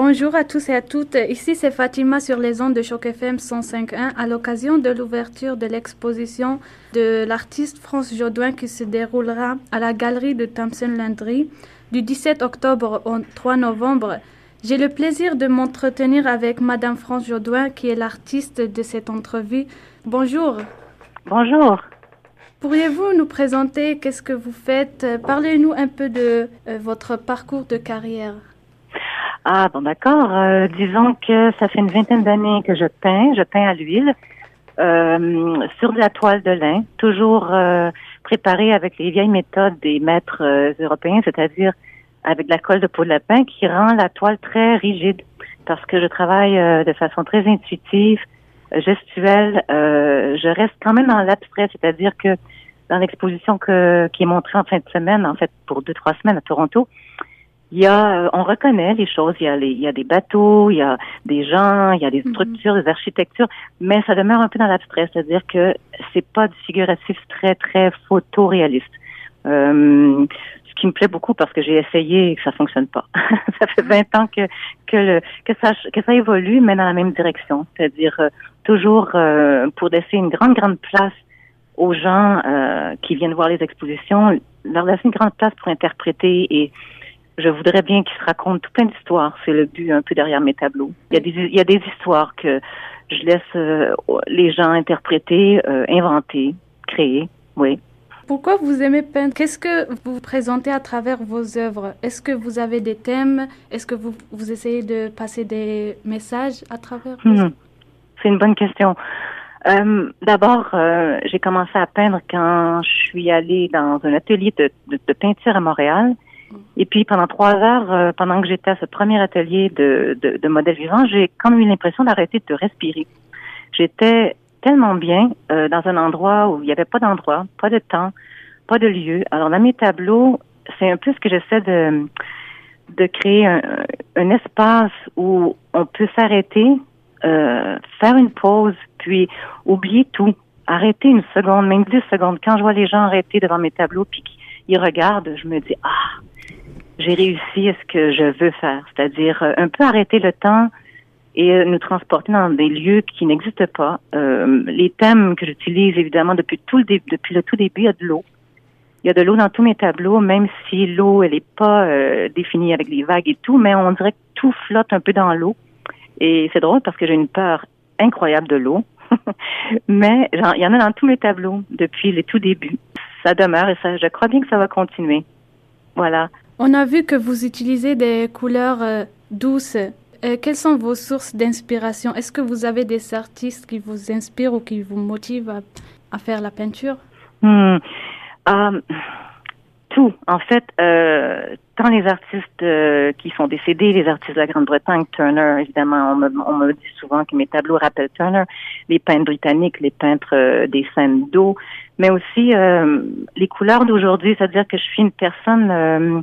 Bonjour à tous et à toutes. Ici, c'est Fatima sur les ondes de Choc FM 105.1 à l'occasion de l'ouverture de l'exposition de l'artiste France Jodouin qui se déroulera à la galerie de Thompson Landry du 17 octobre au 3 novembre. J'ai le plaisir de m'entretenir avec Madame France Jodouin qui est l'artiste de cette entrevue. Bonjour. Bonjour. Pourriez-vous nous présenter qu'est-ce que vous faites? Parlez-nous un peu de euh, votre parcours de carrière. Ah, bon, d'accord. Euh, disons que ça fait une vingtaine d'années que je peins. Je peins à l'huile euh, sur de la toile de lin, toujours euh, préparée avec les vieilles méthodes des maîtres euh, européens, c'est-à-dire avec de la colle de peau de lapin qui rend la toile très rigide parce que je travaille de façon très intuitive, gestuelle. je reste quand même dans l'abstrait, c'est-à-dire que dans l'exposition que, qui est montrée en fin de semaine, en fait pour deux trois semaines à Toronto, il y a, euh, on reconnaît les choses. Il y a, les, il y a des bateaux, il y a des gens, il y a des mhm. structures, des architectures, mais ça demeure un peu dans l'abstrait, c'est-à-dire que c'est pas du figuratif très très photoréaliste. Euh, ce qui me plaît beaucoup parce que j'ai essayé et que ça fonctionne pas. ça fait 20 ans que que, le, que ça que ça évolue, mais dans la même direction, c'est-à-dire euh, toujours euh, pour laisser une grande grande place aux gens qui viennent voir les expositions, leur laisser une grande place pour interpréter et je voudrais bien qu'ils se racontent tout plein d'histoires. C'est le but un peu derrière mes tableaux. Il y a des, il y a des histoires que je laisse euh, les gens interpréter, euh, inventer, créer. Oui. Pourquoi vous aimez peindre? Qu'est-ce que vous présentez à travers vos œuvres? Est-ce que vous avez des thèmes? Est-ce que vous, vous essayez de passer des messages à travers hmm. C'est une bonne question. Euh, D'abord, j'ai commencé à peindre quand je suis allée dans un atelier de, de, de peinture à Montréal. Et puis pendant trois heures, euh, pendant que j'étais à ce premier atelier de, de, de modèle vivant, j'ai même eu l'impression d'arrêter de respirer. J'étais tellement bien euh, dans un endroit où il n'y avait pas d'endroit, pas de temps, pas de lieu. Alors dans mes tableaux, c'est un peu ce que j'essaie de, de créer un, un, espace où on peut s'arrêter, euh, faire une pause, puis oublier tout, arrêter une seconde, même dix secondes. Quand je vois les gens arrêter devant mes tableaux puis qu'ils regardent, je me dis ah j'ai réussi à ce que je veux faire, c'est-à-dire euh, un peu arrêter le temps et euh, nous transporter dans des lieux qui n'existent pas. Euh, les thèmes que j'utilise évidemment depuis tout le début, tout début, il y a de l'eau. Il y a de l'eau dans tous mes tableaux, même si l'eau elle est pas définie avec les vagues et tout, mais on dirait que tout flotte un peu dans l'eau. Et c'est drôle parce que j'ai une peur incroyable de l'eau. mais il y en a dans tous mes tableaux depuis les tout débuts. Ça demeure et ça, je crois bien que ça va continuer. Voilà. On a vu que vous utilisez des couleurs euh, douces. Euh, quelles sont vos sources d'inspiration? Est-ce que vous avez des artistes qui vous inspirent ou qui vous motivent à, faire la peinture? Hmm. euh, En fait, tant les artistes qui sont décédés, les artistes de la Grande-Bretagne, Turner, évidemment, on me, dit souvent que mes tableaux rappellent Turner, les peintres britanniques, les peintres des scènes d'eau, mais aussi les couleurs d'aujourd'hui, c'est-à-dire que je suis une personne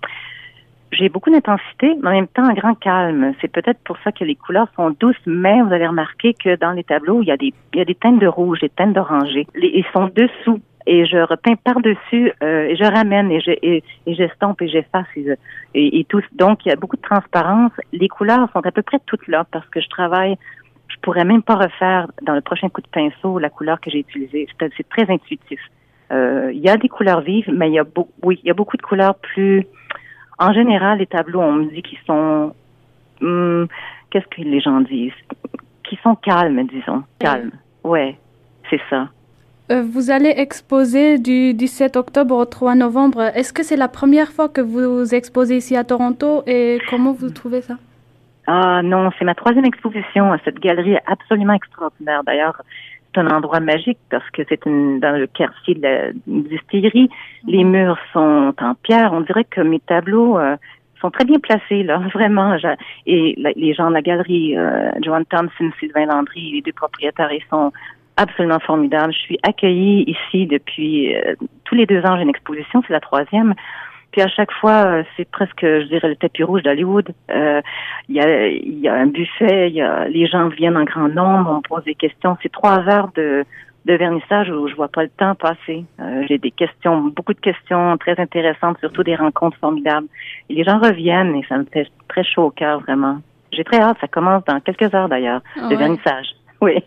j'ai beaucoup d'intensité, mais en même temps un grand calme. C'est peut-être pour ça que les couleurs sont douces, mais vous allez remarquer que dans les tableaux, il y a des, il y a des teintes de rouge, des teintes d'oranger. Ils sont dessous et je repeins par-dessus euh, et je ramène et je et, j'estompe et j'efface et, et, tout. Donc il y a beaucoup de transparence. Les couleurs sont à peu près toutes là parce que je travaille. Je pourrais même pas refaire dans le prochain coup de pinceau la couleur que j'ai utilisée. C'est très intuitif. Euh, il y a des couleurs vives, mais il y a beaucoup, oui, il y a beaucoup de couleurs plus en général, les tableaux, on me dit qu'ils sont, hum, qu'est-ce que les gens disent, qui sont calmes, disons, calmes. Ouais, c'est ça. Euh, vous allez exposer du 17 octobre au 3 novembre. Est-ce que c'est la première fois que vous exposez ici à Toronto et comment vous trouvez ça? Ah non, c'est ma troisième exposition à cette galerie absolument extraordinaire. D'ailleurs, un endroit magique parce que c'est dans le quartier de la distillerie. Les mhm. murs sont en pierre. On dirait que mes tableaux euh, sont très bien placés là, vraiment. Et les gens de la galerie, euh, Joan Thompson, Sylvain Landry, les deux propriétaires, ils sont absolument formidables. Je suis accueillie ici depuis euh, tous les deux ans. J'ai une exposition, c'est la troisième. Puis à chaque fois, euh, c'est presque, je dirais, le tapis rouge d'Hollywood. Euh, il y, a, y a un buffet, y a, les gens viennent en grand nombre, on pose des questions. C'est trois heures de, de vernissage où je vois pas le temps passer. Euh, j'ai des questions, beaucoup de questions très intéressantes, surtout des rencontres formidables. Et les gens reviennent et ça me fait très chaud au cœur, vraiment. J'ai très hâte. Ça commence dans quelques heures d'ailleurs, Ah le ouais. vernissage. Oui.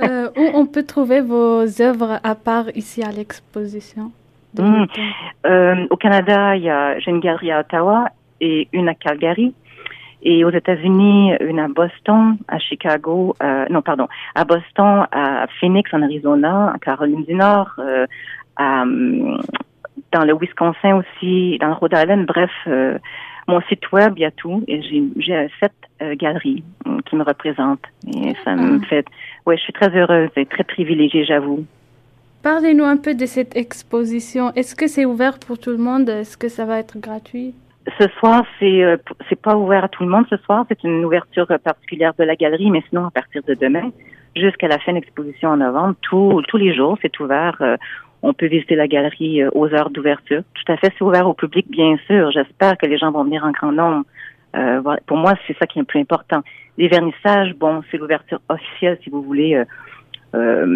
Euh, où on peut trouver vos œuvres à part ici à l'exposition Mm. l'automne? Euh, au Canada, il y a, j'ai une galerie à Ottawa et une à Calgary. Et aux États-Unis, une à Boston, à Chicago, euh, non, pardon, à Boston, à Phoenix, en Arizona, en Caroline du Nord, à, dans le Wisconsin aussi, dans le Rhode Island. Bref, euh, mon site web, il y a tout. Et j'ai, sept euh, galeries hum, qui me représentent. Et ça me Ah. fait, ouais, je suis très heureuse et très privilégiée, j'avoue. Parlez-nous un peu de cette exposition. Est-ce que c'est ouvert pour tout le monde? Est-ce que ça va être gratuit? Ce soir, c'est euh, c'est pas ouvert à tout le monde. Ce soir, c'est une ouverture euh, particulière de la galerie, mais sinon à partir de demain jusqu'à la fin de l'exposition en novembre, tous tous les jours, c'est ouvert. Euh, on peut visiter la galerie euh, aux heures d'ouverture. Tout à fait, c'est ouvert au public, bien sûr. J'espère que les gens vont venir en grand nombre. Euh, voilà. Pour moi, c'est ça qui est le plus important. Les vernissages, bon, c'est l'ouverture officielle, si vous voulez, euh, euh,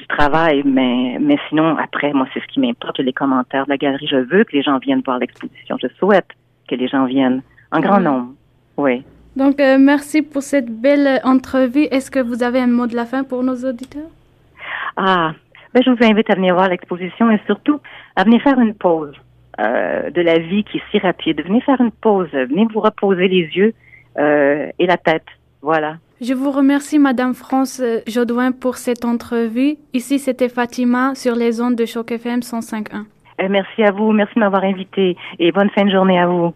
du travail, mais mais sinon, après, moi, c'est ce qui m'importe, les commentaires de la galerie. Je veux que les gens viennent voir l'exposition. Je souhaite que les gens viennent en grand Mhm. nombre. Oui. Donc, euh, merci pour cette belle entrevue. Est-ce que vous avez un mot de la fin pour nos auditeurs? Ah, ben, je vous invite à venir voir l'exposition et surtout à venir faire une pause euh, de la vie qui est si rapide. Venez faire une pause, venez vous reposer les yeux euh, et la tête. Voilà. Je vous remercie, Madame France euh, Jodouin, pour cette entrevue. Ici, c'était Fatima sur les ondes de Choc FM 105.1. Euh, merci à vous, merci de m'avoir invité et bonne fin de journée à vous.